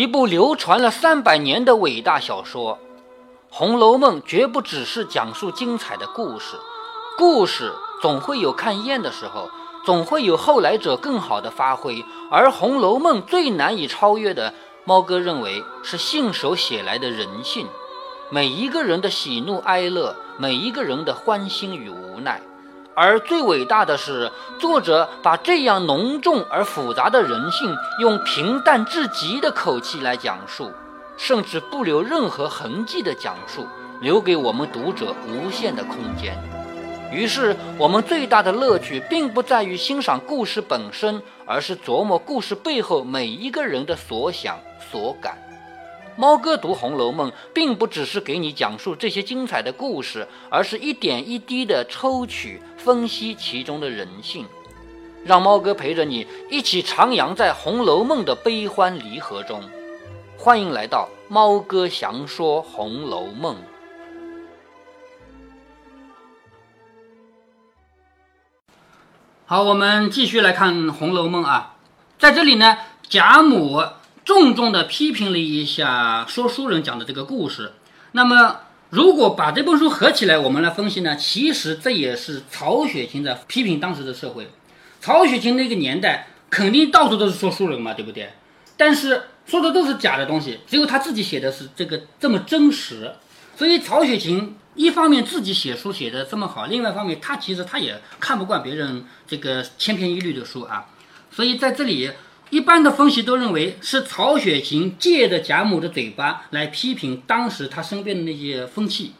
》，一部流传了三百年的伟大小说。《红楼梦》绝不只是讲述精彩的故事，故事总会有看厌的时候，总会有后来者更好的发挥。而《红楼梦》最难以超越的，猫哥认为是信手写来的人性，每一个人的喜怒哀乐，每一个人的欢欣与无奈。而最伟大的是，作者把这样浓重而复杂的人性，用平淡至极的口气来讲述，甚至不留任何痕迹的讲述，留给我们读者无限的空间。于是，我们最大的乐趣，并不在于欣赏故事本身，而是琢磨故事背后每一个人的所想所感。猫哥读《红楼梦》，并不只是给你讲述这些精彩的故事，而是一点一滴的抽取、分析其中的人性，让猫哥陪着你一起徜徉在《红楼梦》的悲欢离合中。欢迎来到猫哥详说《红楼梦》。好，我们继续来看《红楼梦》啊，在这里呢，贾母。重重的批评了一下说书人讲的这个故事。那么，如果把这本书合起来，我们来分析呢？其实这也是曹雪芹在批评当时的社会。曹雪芹那个年代肯定到处都是说书人嘛，对不对？但是说的都是假的东西，只有他自己写的是这个这么真实。所以曹雪芹一方面自己写书写的这么好，另外一方面他其实他也看不惯别人这个千篇一律的书啊。所以在这里。一般的分析都认为是曹雪芹借着贾母的嘴巴来批评当时他身边的那些风气。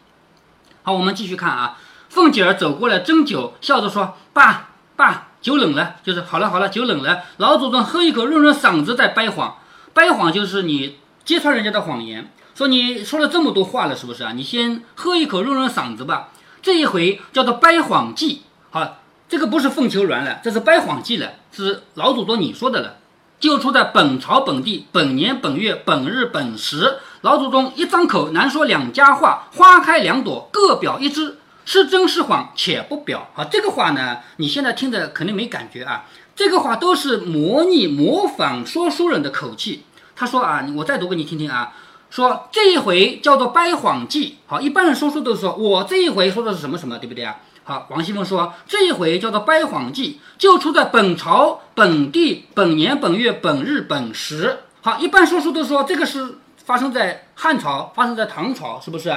好，我们继续看啊。凤姐儿走过来斟酒，笑着说：“爸爸，酒冷了。”就是好了好了，酒冷了。老祖宗喝一口，润润嗓子，再掰谎。掰谎就是你揭穿人家的谎言，说你说了这么多话了，是不是啊？你先喝一口，润润嗓子吧。这一回叫做掰谎记。好，这个不是凤求鸾了，这是掰谎记了，是老祖宗你说的了。就出在本朝本地本年本月本日本时，老祖宗一张口难说两家话，花开两朵，各表一枝，是真是谎，且不表。啊，这个话呢，你现在听着肯定没感觉啊。这个话都是模拟模仿说书人的口气。他说啊，我再读给你听听啊。说这一回叫做掰谎记。好，一般人说书都是说我这一回说的是什么什么，对不对啊？好，王熙凤说这一回叫做掰谎记，就出在本朝本地本年本月本日本时。好，一般说书都说这个是发生在汉朝，发生在唐朝，是不是？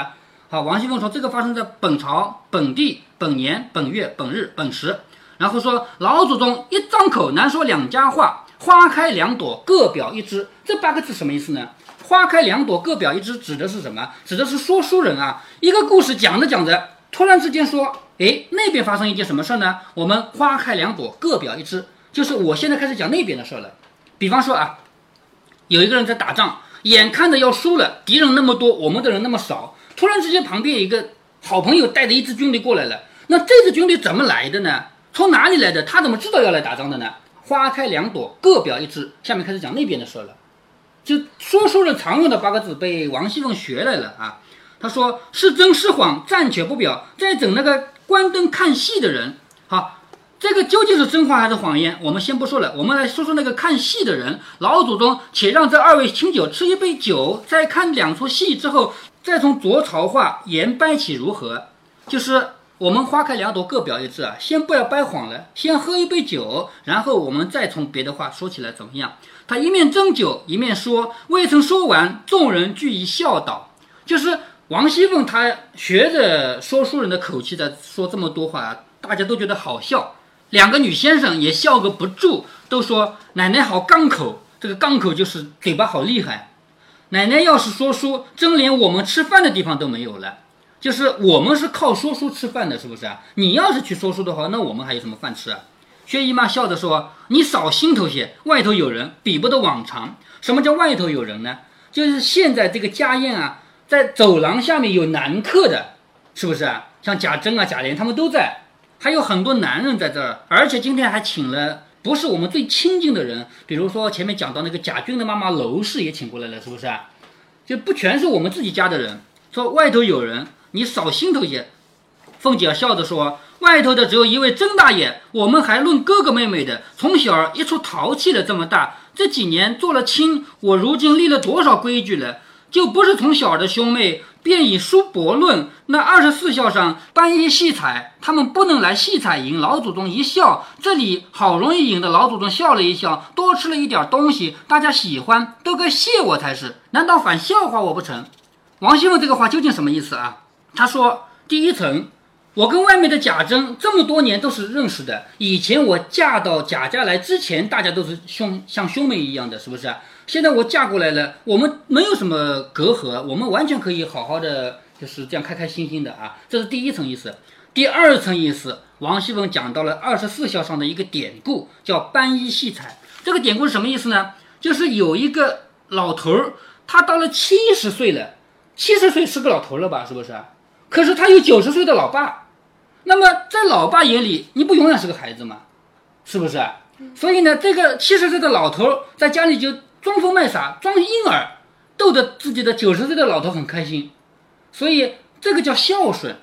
好，王熙凤说这个发生在本朝本地本年本月本日本时。然后说老祖宗一张口难说两家话，花开两朵各表一枝。这八个字什么意思呢？花开两朵各表一枝指的是什么？指的是说书人啊，一个故事讲着讲着，突然之间说。哎，那边发生一件什么事儿呢？我们花开两朵，各表一枝。就是我现在开始讲那边的事了。比方说啊，有一个人在打仗，眼看着要输了，敌人那么多，我们的人那么少。突然之间，旁边有一个好朋友带着一支军队过来了。那这支军队怎么来的呢？从哪里来的？他怎么知道要来打仗的呢？花开两朵，各表一枝。下面开始讲那边的事了。就说书人常用的八个字，被王熙凤学来了啊。他说是真是谎，暂且不表。再整那个。关灯看戏的人，好，这个究竟是真话还是谎言？我们先不说了，我们来说说那个看戏的人。老祖宗且让这二位清酒吃一杯酒，再看两出戏之后，再从着朝话言掰起如何？就是我们花开两朵，各表一枝啊。先不要掰谎了，先喝一杯酒，然后我们再从别的话说起来怎么样？他一面斟酒，一面说，未曾说完，众人俱一笑倒，就是。王熙凤她学着说书人的口气在说这么多话，大家都觉得好笑。两个女先生也笑个不住，都说奶奶好刚口。这个刚口就是嘴巴好厉害。奶奶要是说书，真连我们吃饭的地方都没有了。就是我们是靠说书吃饭的，是不是啊？你要是去说书的话，那我们还有什么饭吃啊？薛姨妈笑着说：“你少心头些，外头有人，比不得往常。什么叫外头有人呢？就是现在这个家宴啊。”在走廊下面有男客的，是不是啊？像贾珍啊、贾琏他们都在，还有很多男人在这儿，而且今天还请了不是我们最亲近的人，比如说前面讲到那个贾军的妈妈娄氏也请过来了，是不是啊？就不全是我们自己家的人。说外头有人，你少心头些。凤姐笑着说：“外头的只有一位曾大爷，我们还论哥哥妹妹的，从小一出淘气了这么大，这几年做了亲，我如今立了多少规矩了？就不是从小的兄妹。便以书驳论。那二十四孝上搬一戏彩，他们不能来戏彩迎老祖宗一笑。这里好容易引得老祖宗笑了一笑，多吃了一点东西，大家喜欢，都该谢我才是。难道反笑话我不成？王熙凤这个话究竟什么意思啊？他说：第一层，我跟外面的贾珍这么多年都是认识的。以前我嫁到贾家来之前，大家都是兄像兄妹一样的，是不是？现在我嫁过来了，我们没有什么隔阂，我们完全可以好好的，就是这样开开心心的啊。这是第一层意思。第二层意思，王熙凤讲到了二十四孝上的一个典故，叫搬衣戏彩。这个典故是什么意思呢？就是有一个老头儿，他到了七十岁了，七十岁是个老头了吧？是不是？可是他有九十岁的老爸，那么在老爸眼里，你不永远是个孩子吗？是不是？所以呢，这个七十岁的老头在家里就。装疯卖傻，装婴儿，逗得自己的九十岁的老头很开心，所以这个叫孝顺，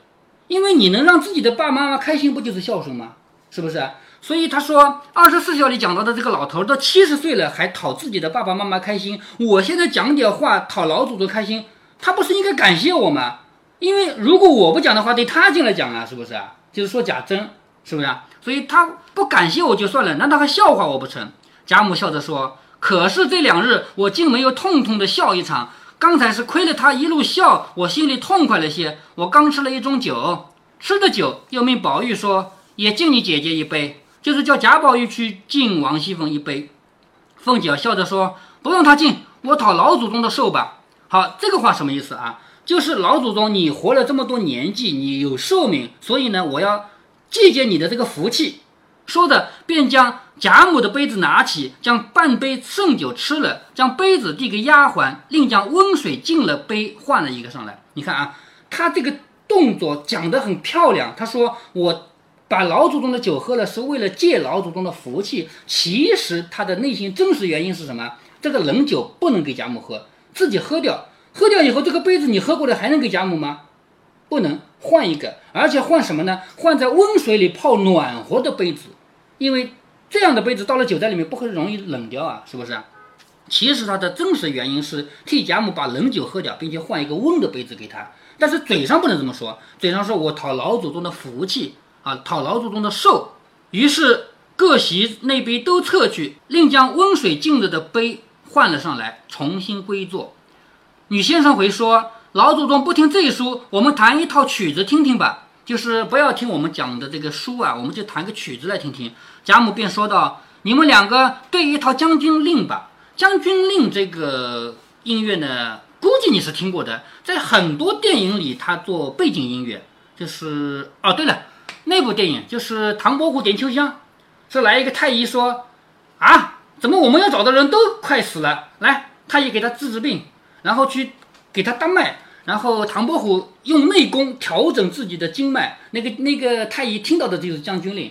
因为你能让自己的爸爸妈妈开心，不就是孝顺吗？是不是？所以他说二十四孝里讲到的这个老头都七十岁了，还讨自己的爸爸妈妈开心。我现在讲点话讨老祖宗开心，他不是应该感谢我吗？因为如果我不讲的话，得他进来讲啊，是不是？就是说贾珍，是不是啊？所以他不感谢我就算了，难道还笑话我不成？贾母笑着说。可是这两日我竟没有痛痛的笑一场。刚才是亏了他一路笑，我心里痛快了些。我刚吃了一盅酒，吃的酒又命宝玉说也敬你姐姐一杯，就是叫贾宝玉去敬王熙凤一杯。凤姐笑着说不用他敬，我讨老祖宗的寿吧。好，这个话什么意思啊？就是老祖宗你活了这么多年纪，你有寿命，所以呢，我要借鉴你的这个福气。说着，便将贾母的杯子拿起，将半杯剩酒吃了，将杯子递给丫鬟，另将温水敬了杯，换了一个上来。你看啊，他这个动作讲得很漂亮。他说：“我把老祖宗的酒喝了，是为了借老祖宗的福气。”其实他的内心真实原因是什么？这个冷酒不能给贾母喝，自己喝掉。喝掉以后，这个杯子你喝过了，还能给贾母吗？不能，换一个，而且换什么呢？换在温水里泡暖和的杯子。因为这样的杯子倒了酒在里面不会容易冷掉啊，是不是？其实它的真实原因是替贾母把冷酒喝掉，并且换一个温的杯子给他。但是嘴上不能这么说，嘴上说我讨老祖宗的福气啊，讨老祖宗的寿。于是各席那杯都撤去，另将温水浸着的杯换了上来，重新归坐。女先生回说：“老祖宗不听这一书，我们弹一套曲子听听吧。”就是不要听我们讲的这个书啊，我们就弹个曲子来听听。贾母便说道：“你们两个对一套《将军令》吧，《将军令》这个音乐呢，估计你是听过的，在很多电影里他做背景音乐。就是哦，对了，那部电影就是唐伯虎点秋香，是来一个太医说啊，怎么我们要找的人都快死了，来太医给他治治病，然后去给他当脉。”然后唐伯虎用内功调整自己的经脉，那个那个太医听到的就是《将军令》，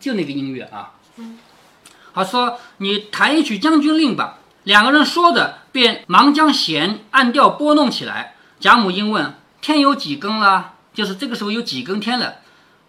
就那个音乐啊。嗯，好说你弹一曲《将军令》吧。两个人说着，便忙将弦按调拨弄起来。贾母因问：“天有几更了？”就是这个时候有几更天了。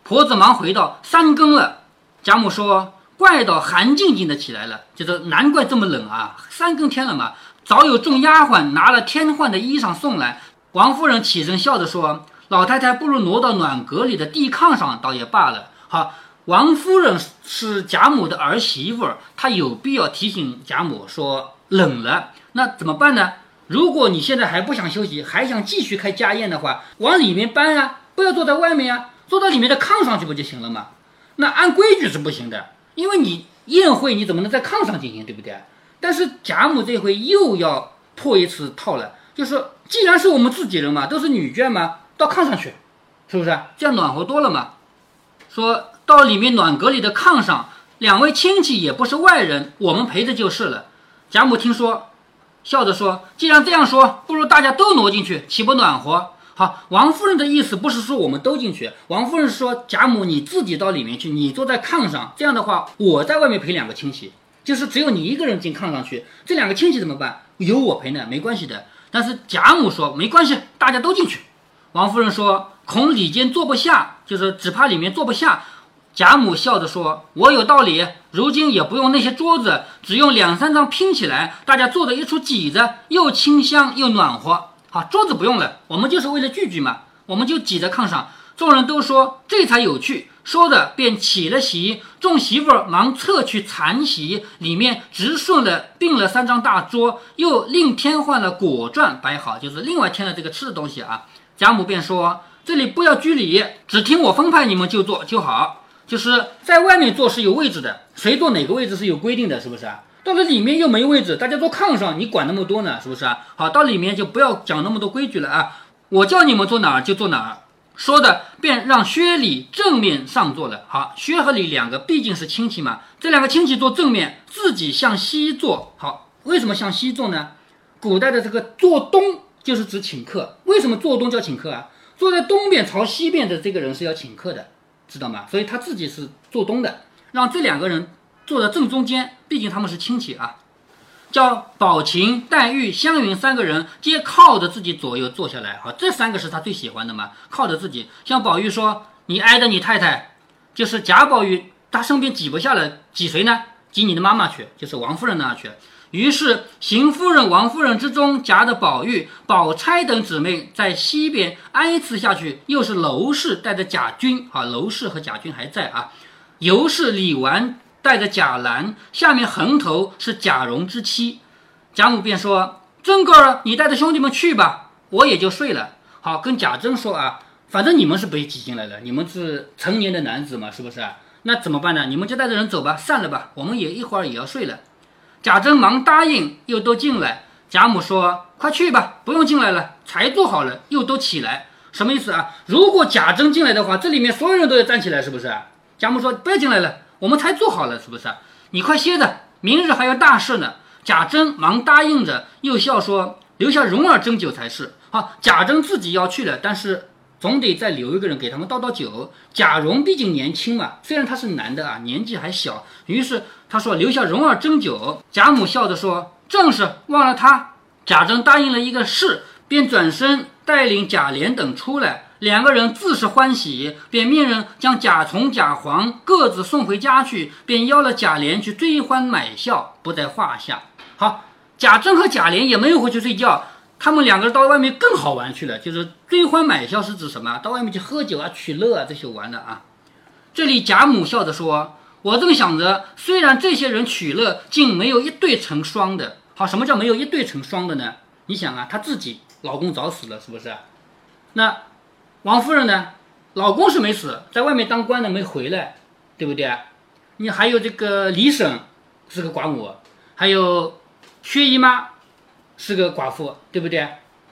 婆子忙回道：“三更了。”贾母说：“怪到寒静静的起来了，就是难怪这么冷啊，三更天了嘛。早有众丫鬟拿了添换的衣裳送来。”王夫人起身笑着说：“老太太不如挪到暖阁里的地炕上，倒也罢了。”好，王夫人是贾母的儿媳妇，她有必要提醒贾母说冷了，那怎么办呢？如果你现在还不想休息，还想继续开家宴的话，往里面搬啊，不要坐在外面啊，坐到里面的炕上去不就行了吗？那按规矩是不行的，因为你宴会你怎么能在炕上进行，对不对？但是贾母这回又要破一次套了。就是，既然是我们自己人嘛，都是女眷嘛，到炕上去，是不是？这样暖和多了嘛。说到里面暖阁里的炕上，两位亲戚也不是外人，我们陪着就是了。贾母听说，笑着说：“既然这样说，不如大家都挪进去，岂不暖和？”好，王夫人的意思不是说我们都进去，王夫人说：“贾母你自己到里面去，你坐在炕上，这样的话，我在外面陪两个亲戚，就是只有你一个人进炕上去，这两个亲戚怎么办？有我陪呢，没关系的。”但是贾母说没关系，大家都进去。王夫人说恐里间坐不下，就是只怕里面坐不下，贾母笑着说：“我有道理，如今也不用那些桌子，只用两三张拼起来，大家坐在一处挤着，又清香又暖和。好，桌子不用了，我们就是为了聚聚嘛，我们就挤在炕上。众人都说这才有趣。”说着便起了席，众媳妇儿忙撤去残席，里面直顺的并了三张大桌，又另添换了果馔摆好，就是另外添了这个吃的东西啊。贾母便说：“这里不要拘礼，只听我分派，你们就坐就好。就是在外面坐是有位置的，谁坐哪个位置是有规定的，是不是啊？到了里面又没位置，大家坐炕上，你管那么多呢，是不是啊？好，到里面就不要讲那么多规矩了啊，我叫你们坐哪儿就坐哪儿。”说的便让薛礼正面上坐了。好，薛和礼两个毕竟是亲戚嘛，这两个亲戚坐正面，自己向西坐。好，为什么向西坐呢？古代的这个坐东就是指请客。为什么坐东叫请客啊？坐在东边朝西边的这个人是要请客的，知道吗？所以他自己是坐东的，让这两个人坐在正中间，毕竟他们是亲戚啊。叫宝琴、黛玉、湘云三个人皆靠着自己左右坐下来，好，这三个是他最喜欢的嘛，靠着自己。像宝玉说：“你挨着你太太，就是贾宝玉，他身边挤不下了，挤谁呢？挤你的妈妈去，就是王夫人那去。”于是邢夫人、王夫人之中夹着宝玉、宝钗等姊妹在西边挨次下去，又是娄氏带着贾君，啊，娄氏和贾君还在啊，尤氏、李纨。带着贾兰，下面横头是贾蓉之妻，贾母便说：“珍哥儿，你带着兄弟们去吧，我也就睡了。”好，跟贾珍说啊，反正你们是被挤进来了，你们是成年的男子嘛，是不是？那怎么办呢？你们就带着人走吧，散了吧，我们也一会儿也要睡了。贾珍忙答应，又都进来。贾母说：“快去吧，不用进来了，才做好了，又都起来，什么意思啊？如果贾珍进来的话，这里面所有人都要站起来，是不是？”贾母说：“不要进来了。”我们才做好了，是不是？你快歇着，明日还有大事呢。贾珍忙答应着，又笑说：“留下蓉儿斟酒才是。”好，贾珍自己要去了，但是总得再留一个人给他们倒倒酒。贾蓉毕竟年轻嘛，虽然他是男的啊，年纪还小，于是他说：“留下蓉儿斟酒。”贾母笑着说：“正是，忘了他。”贾珍答应了一个是，便转身带领贾琏等出来。两个人自是欢喜，便命人将贾从、贾黄各自送回家去，便邀了贾琏去追欢买笑，不在话下。好，贾珍和贾琏也没有回去睡觉，他们两个人到外面更好玩去了。就是追欢买笑是指什么？到外面去喝酒啊、取乐啊这些玩的啊。这里贾母笑着说：“我正想着，虽然这些人取乐，竟没有一对成双的。好，什么叫没有一对成双的呢？你想啊，她自己老公早死了，是不是？那。”王夫人呢？老公是没死，在外面当官的没回来，对不对？你还有这个李婶是个寡母，还有薛姨妈是个寡妇，对不对？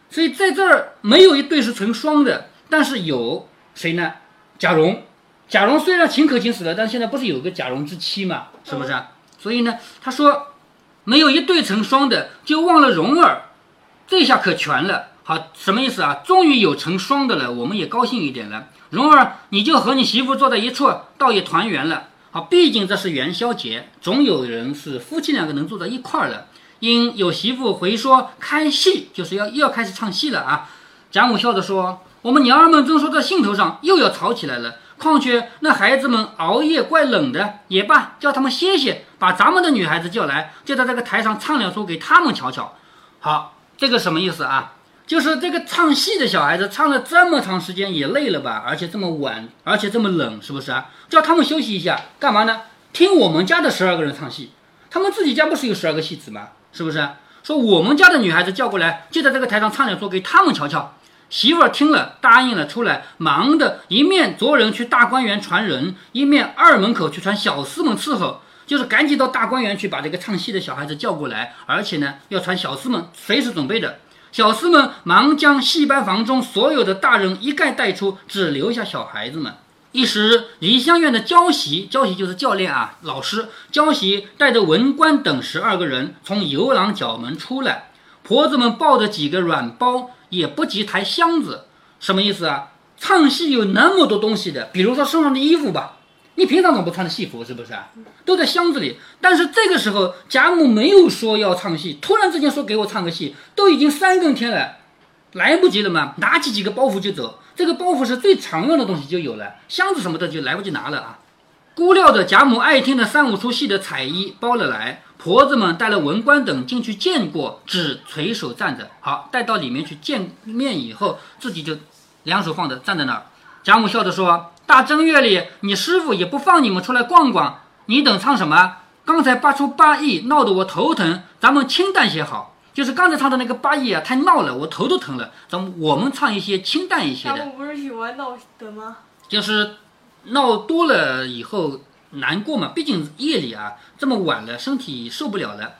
所以在这儿没有一对是成双的，但是有谁呢？贾蓉，贾蓉虽然秦可卿死了，但现在不是有个贾蓉之妻嘛？是不是？所以呢，他说没有一对成双的，就忘了蓉儿，这下可全了。好，什么意思啊？终于有成双的了，我们也高兴一点了。蓉儿，你就和你媳妇坐在一处，倒也团圆了。好，毕竟这是元宵节，总有人是夫妻两个能坐在一块儿了。因有媳妇回说开戏，就是要又要开始唱戏了啊。贾母笑着说：“我们娘儿们正说到兴头上，又要吵起来了。况且那孩子们熬夜怪冷的，也罢，叫他们歇歇，把咱们的女孩子叫来，就在这个台上唱两出给他们瞧瞧。好，这个什么意思啊？”就是这个唱戏的小孩子唱了这么长时间也累了吧？而且这么晚，而且这么冷，是不是啊？叫他们休息一下，干嘛呢？听我们家的十二个人唱戏，他们自己家不是有十二个戏子吗？是不是？说我们家的女孩子叫过来，就在这个台上唱两出给他们瞧瞧。媳妇儿听了答应了，出来忙的一面着人去大观园传人，一面二门口去传小厮们伺候，就是赶紧到大观园去把这个唱戏的小孩子叫过来，而且呢要传小厮们随时准备的。小厮们忙将戏班房中所有的大人一概带出，只留下小孩子们。一时梨香院的教习，教习就是教练啊，老师教习带着文官等十二个人从游廊角门出来，婆子们抱着几个软包，也不及抬箱子，什么意思啊？唱戏有那么多东西的，比如说身上的衣服吧。你平常怎么不穿的戏服是不是？都在箱子里。但是这个时候贾母没有说要唱戏，突然之间说给我唱个戏，都已经三更天了，来不及了嘛？拿起几个包袱就走。这个包袱是最常用的东西就有了，箱子什么的就来不及拿了啊。估料着贾母爱听的三五出戏的彩衣包了来，婆子们带了文官等进去见过，只垂手站着。好，带到里面去见面以后，自己就两手放着站在那儿。贾母笑着说：“大正月里，你师傅也不放你们出来逛逛，你等唱什么？刚才八出八义闹得我头疼，咱们清淡些好。就是刚才唱的那个八义啊，太闹了，我头都疼了。咱们我们唱一些清淡一些的。”贾母不是喜欢闹的吗？就是闹多了以后难过嘛，毕竟夜里啊这么晚了，身体受不了了。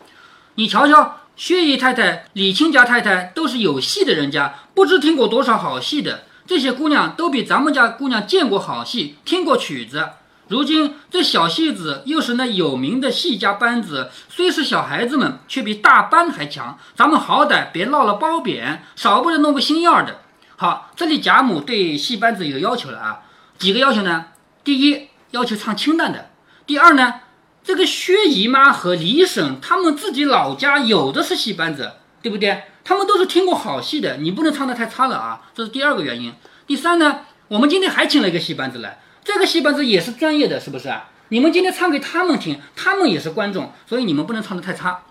你瞧瞧，薛姨太太、李亲家太太都是有戏的人家，不知听过多少好戏的。这些姑娘都比咱们家姑娘见过好戏，听过曲子。如今这小戏子又是那有名的戏家班子，虽是小孩子们，却比大班还强。咱们好歹别落了褒贬，少不得弄个心眼儿的。好，这里贾母对戏班子有要求了啊。几个要求呢？第一，要求唱清淡的；第二呢，这个薛姨妈和李婶他们自己老家有的是戏班子，对不对？他们都是听过好戏的，你不能唱得太差了啊，这是第二个原因。第三呢，我们今天还请了一个戏班子来，这个戏班子也是专业的，是不是啊？你们今天唱给他们听，他们也是观众，所以你们不能唱得太差，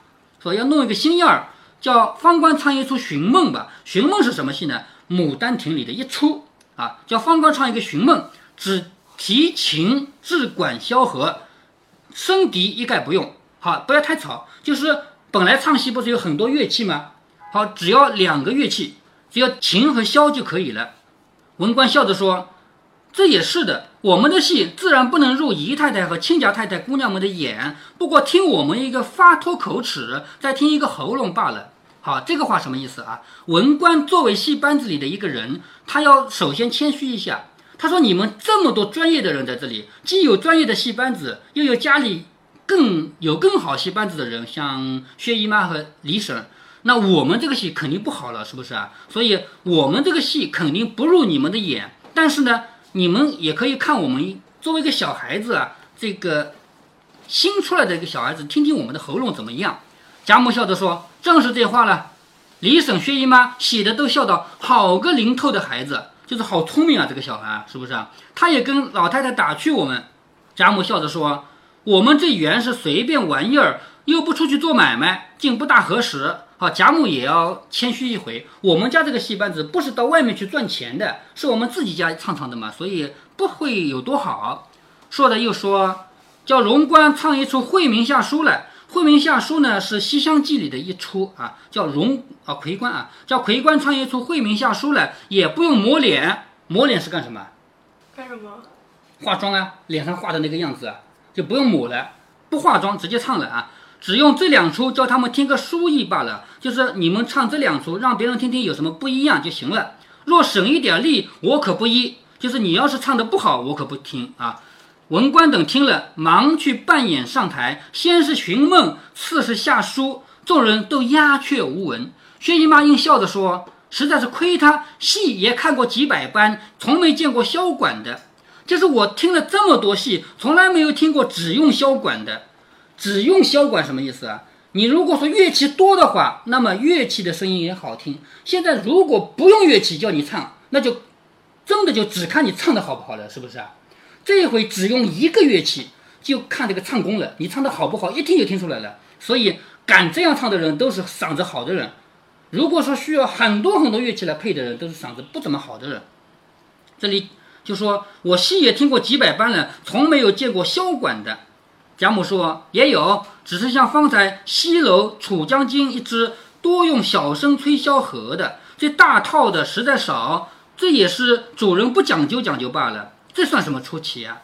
所以要弄一个新样儿，叫方官唱一出寻梦吧。寻梦是什么戏呢？《牡丹亭》里的一出啊，叫方官唱一个寻梦。只提琴只管萧何，笙笛一概不用。好，不要太吵。就是本来唱戏不是有很多乐器吗？好，只要两个乐器，只要琴和箫就可以了。文官笑着说：“这也是的，我们的戏自然不能入姨太太和亲家太太姑娘们的眼。不过听我们一个发脱口齿，再听一个喉咙罢了。”好，这个话什么意思啊？文官作为戏班子里的一个人，他要首先谦虚一下。他说：“你们这么多专业的人在这里，既有专业的戏班子，又有家里更有更好戏班子的人，像薛姨妈和李婶，那我们这个戏肯定不好了，是不是啊？所以我们这个戏肯定不入你们的眼。但是呢，你们也可以看我们作为一个小孩子啊，这个新出来的一个小孩子，听听我们的喉咙怎么样。”贾母笑着说：“正是这话了。”李婶、薛姨妈喜的都笑道：“好个灵透的孩子。”就是好聪明啊，这个小孩是不是啊？他也跟老太太打趣我们。贾母笑着说：“我们这原是随便玩意儿，又不出去做买卖，竟不大合适。”好，贾母也要谦虚一回。我们家这个戏班子不是到外面去赚钱的，是我们自己家唱唱的嘛，所以不会有多好。说的又说，叫荣官唱一出《惠民下书》来。《惠民下书》呢是《西厢记》里的一出啊，叫荣啊魁官啊，叫魁官唱一出《惠民下书》来，也不用抹脸，抹脸是干什么？干什么？化妆啊，脸上画的那个样子啊，就不用抹了，不化妆直接唱了啊，只用这两出教他们听个书意罢了，就是你们唱这两出，让别人听听有什么不一样就行了。若省一点力，我可不依。就是你要是唱的不好，我可不听啊。文官等听了，忙去扮演上台，先是寻梦，次是下书，众人都鸦雀无闻。薛姨妈应笑着说：“实在是亏他，戏也看过几百班，从没见过箫管的。就是我听了这么多戏，从来没有听过只用箫管的。只用箫管什么意思啊？你如果说乐器多的话，那么乐器的声音也好听。现在如果不用乐器叫你唱，那就真的就只看你唱的好不好了，是不是啊？”这回只用一个乐器，就看这个唱功了。你唱的好不好，一听就听出来了。所以敢这样唱的人，都是嗓子好的人。如果说需要很多很多乐器来配的人，都是嗓子不怎么好的人。这里就说我戏也听过几百班了，从没有见过箫管的。贾母说也有，只是像方才西楼楚江津一支，多用小声吹箫和的，这大套的实在少。这也是主人不讲究讲究罢了。这算什么出奇啊？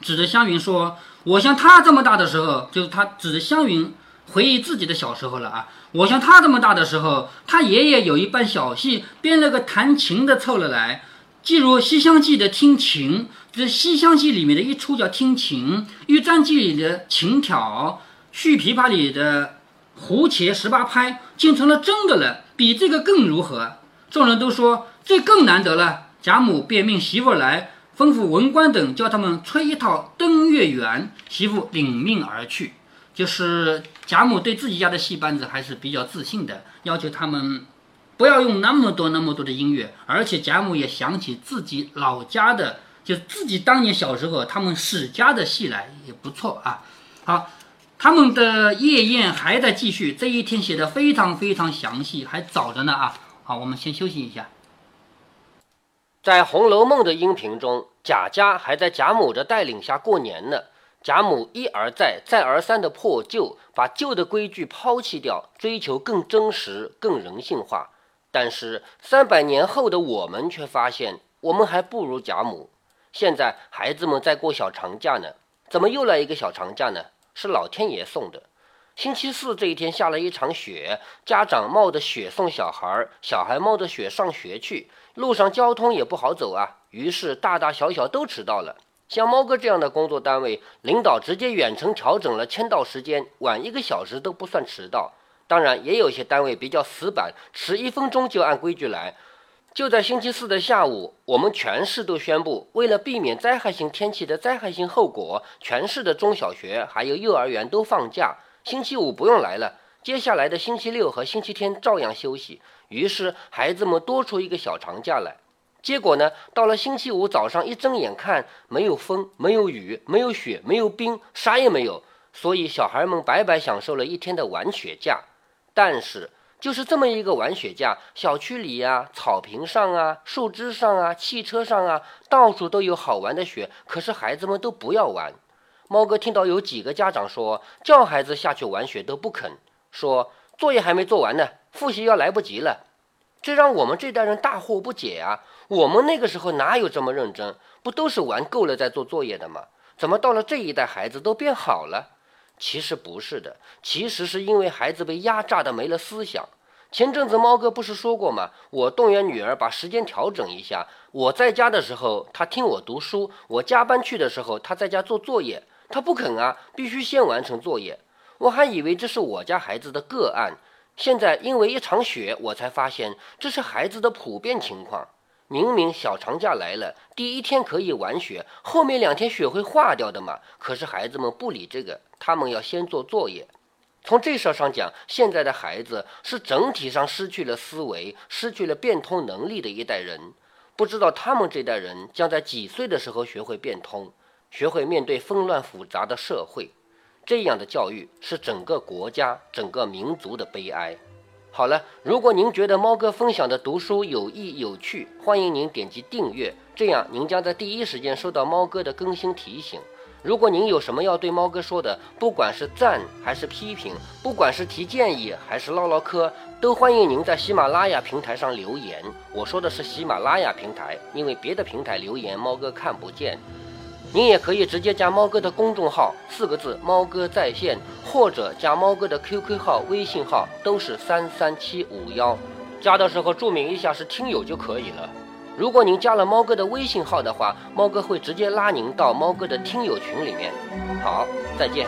指着湘云说：“我像他这么大的时候，就是他指着湘云回忆自己的小时候了啊。我像他这么大的时候，他爷爷有一班小戏，编了个弹琴的凑了来。既如《西厢记》的听琴，这《西厢记》里面的一出叫听琴，《玉簪记》里的琴挑，《续琵琶》里的胡茄十八拍，竟成了真的了。比这个更如何？众人都说这更难得了。贾母便命媳妇来。”吩咐文官等叫他们吹一套登月圆，媳妇领命而去。就是贾母对自己家的戏班子还是比较自信的，要求他们不要用那么多那么多的音乐。而且贾母也想起自己老家的就自己当年小时候他们史家的戏来也不错啊。好，他们的夜宴还在继续，这一天写的非常非常详细，还早着呢啊。好，我们先休息一下。在《红楼梦》的音频中，贾家还在贾母的带领下过年呢。贾母一而再、再而三的破旧，把旧的规矩抛弃掉，追求更真实、更人性化。但是三百年后的我们却发现，我们还不如贾母。现在孩子们在过小长假呢，怎么又来一个小长假呢？是老天爷送的。星期四这一天下了一场雪，家长冒着雪送小孩，小孩冒着雪上学去，路上交通也不好走啊。于是大大小小都迟到了。像猫哥这样的工作单位，领导直接远程调整了签到时间，晚一个小时都不算迟到。当然，也有些单位比较死板，迟一分钟就按规矩来。就在星期四的下午，我们全市都宣布，为了避免灾害性天气的灾害性后果，全市的中小学还有幼儿园都放假。星期五不用来了，接下来的星期六和星期天照样休息。于是孩子们多出一个小长假来。结果呢，到了星期五早上一睁眼看，没有风，没有雨，没有雪，没有冰，啥也没有。所以小孩们白白享受了一天的玩雪假。但是就是这么一个玩雪架，小区里呀、草坪上啊、树枝上啊、汽车上啊，到处都有好玩的雪。可是孩子们都不要玩。猫哥听到有几个家长说，叫孩子下去玩雪都不肯，说作业还没做完呢，复习要来不及了。这让我们这代人大惑不解啊！我们那个时候哪有这么认真？不都是玩够了再做作业的吗？怎么到了这一代，孩子都变好了？其实不是的，其实是因为孩子被压榨的没了思想。前阵子猫哥不是说过吗？我动员女儿把时间调整一下，我在家的时候她听我读书，我加班去的时候她在家做作业。她不肯啊，必须先完成作业。我还以为这是我家孩子的个案，现在因为一场雪，我才发现这是孩子的普遍情况。明明小长假来了，第一天可以玩雪，后面两天雪会化掉的嘛。可是孩子们不理这个，他们要先做作业。从这事上讲，现在的孩子是整体上失去了思维、失去了变通能力的一代人。不知道他们这代人将在几岁的时候学会变通。学会面对纷乱复杂的社会，这样的教育是整个国家、整个民族的悲哀。好了，如果您觉得猫哥分享的读书有益有趣，欢迎您点击订阅，这样您将在第一时间收到猫哥的更新提醒。如果您有什么要对猫哥说的，不管是赞还是批评，不管是提建议还是唠唠嗑，都欢迎您在喜马拉雅平台上留言。我说的是喜马拉雅平台，因为别的平台留言猫哥看不见。您也可以直接加猫哥的公众号，四个字“猫哥在线”，或者加猫哥的 QQ 号、微信号，都是三三七五幺。加的时候注明一下是听友就可以了。如果您加了猫哥的微信号的话，猫哥会直接拉您到猫哥的听友群里面。好，再见。